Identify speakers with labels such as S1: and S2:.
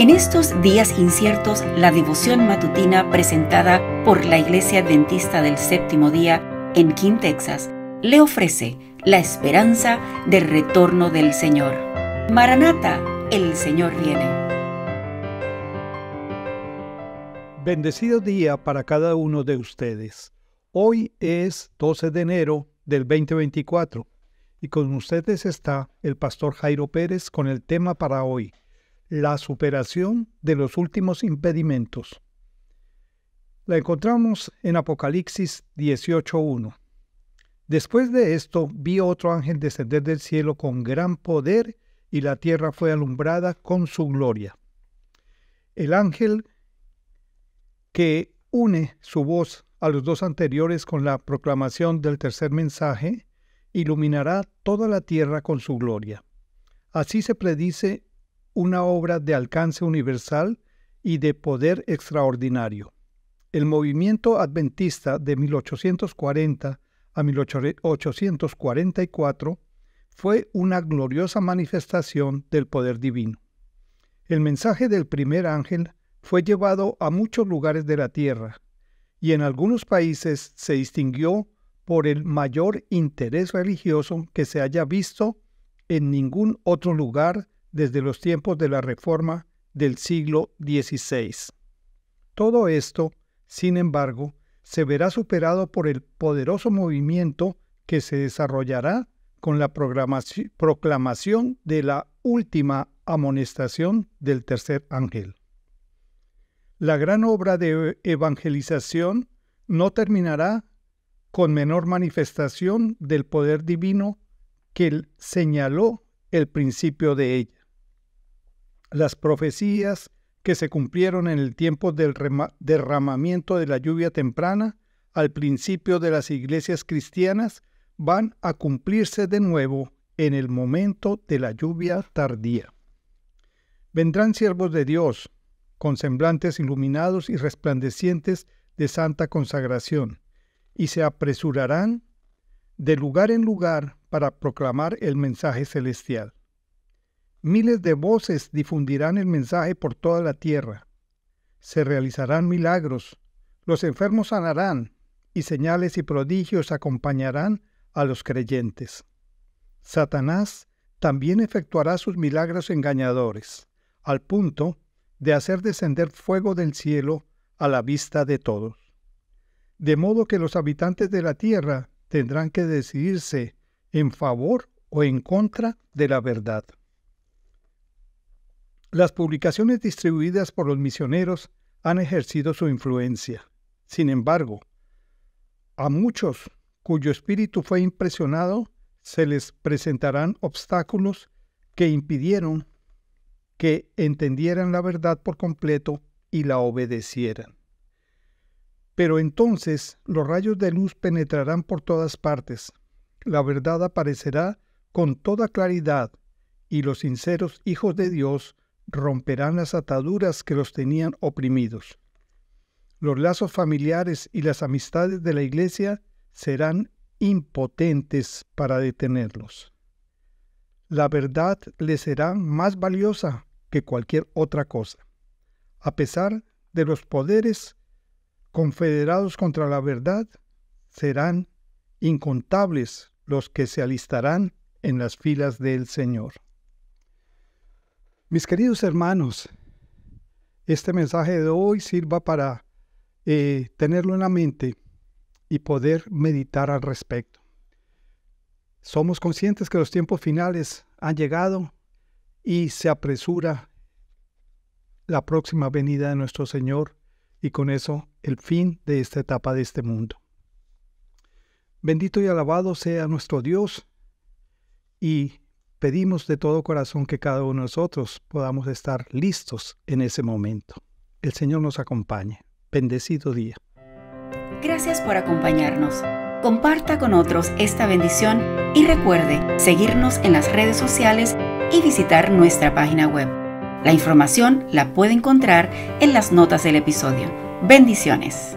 S1: En estos días inciertos, la devoción matutina presentada por la Iglesia Adventista del Séptimo Día en King, Texas, le ofrece la esperanza del retorno del Señor. Maranata, el Señor viene.
S2: Bendecido día para cada uno de ustedes. Hoy es 12 de enero del 2024 y con ustedes está el pastor Jairo Pérez con el tema para hoy la superación de los últimos impedimentos. La encontramos en Apocalipsis 18.1. Después de esto vi otro ángel descender del cielo con gran poder y la tierra fue alumbrada con su gloria. El ángel que une su voz a los dos anteriores con la proclamación del tercer mensaje, iluminará toda la tierra con su gloria. Así se predice una obra de alcance universal y de poder extraordinario. El movimiento adventista de 1840 a 1844 fue una gloriosa manifestación del poder divino. El mensaje del primer ángel fue llevado a muchos lugares de la tierra y en algunos países se distinguió por el mayor interés religioso que se haya visto en ningún otro lugar desde los tiempos de la Reforma del siglo XVI. Todo esto, sin embargo, se verá superado por el poderoso movimiento que se desarrollará con la proclamación de la última amonestación del tercer ángel. La gran obra de evangelización no terminará con menor manifestación del poder divino que señaló el principio de ella las profecías que se cumplieron en el tiempo del derramamiento de la lluvia temprana al principio de las iglesias cristianas van a cumplirse de nuevo en el momento de la lluvia tardía. Vendrán siervos de Dios, con semblantes iluminados y resplandecientes de santa consagración, y se apresurarán de lugar en lugar para proclamar el mensaje celestial. Miles de voces difundirán el mensaje por toda la tierra. Se realizarán milagros, los enfermos sanarán, y señales y prodigios acompañarán a los creyentes. Satanás también efectuará sus milagros engañadores, al punto de hacer descender fuego del cielo a la vista de todos. De modo que los habitantes de la tierra tendrán que decidirse en favor o en contra de la verdad. Las publicaciones distribuidas por los misioneros han ejercido su influencia. Sin embargo, a muchos cuyo espíritu fue impresionado se les presentarán obstáculos que impidieron que entendieran la verdad por completo y la obedecieran. Pero entonces los rayos de luz penetrarán por todas partes, la verdad aparecerá con toda claridad y los sinceros hijos de Dios romperán las ataduras que los tenían oprimidos. Los lazos familiares y las amistades de la Iglesia serán impotentes para detenerlos. La verdad les será más valiosa que cualquier otra cosa. A pesar de los poderes confederados contra la verdad, serán incontables los que se alistarán en las filas del Señor. Mis queridos hermanos, este mensaje de hoy sirva para eh, tenerlo en la mente y poder meditar al respecto. Somos conscientes que los tiempos finales han llegado y se apresura la próxima venida de nuestro Señor y con eso el fin de esta etapa de este mundo. Bendito y alabado sea nuestro Dios y pedimos de todo corazón que cada uno de nosotros podamos estar listos en ese momento. El Señor nos acompañe. Bendecido día.
S1: Gracias por acompañarnos. Comparta con otros esta bendición y recuerde seguirnos en las redes sociales y visitar nuestra página web. La información la puede encontrar en las notas del episodio. Bendiciones.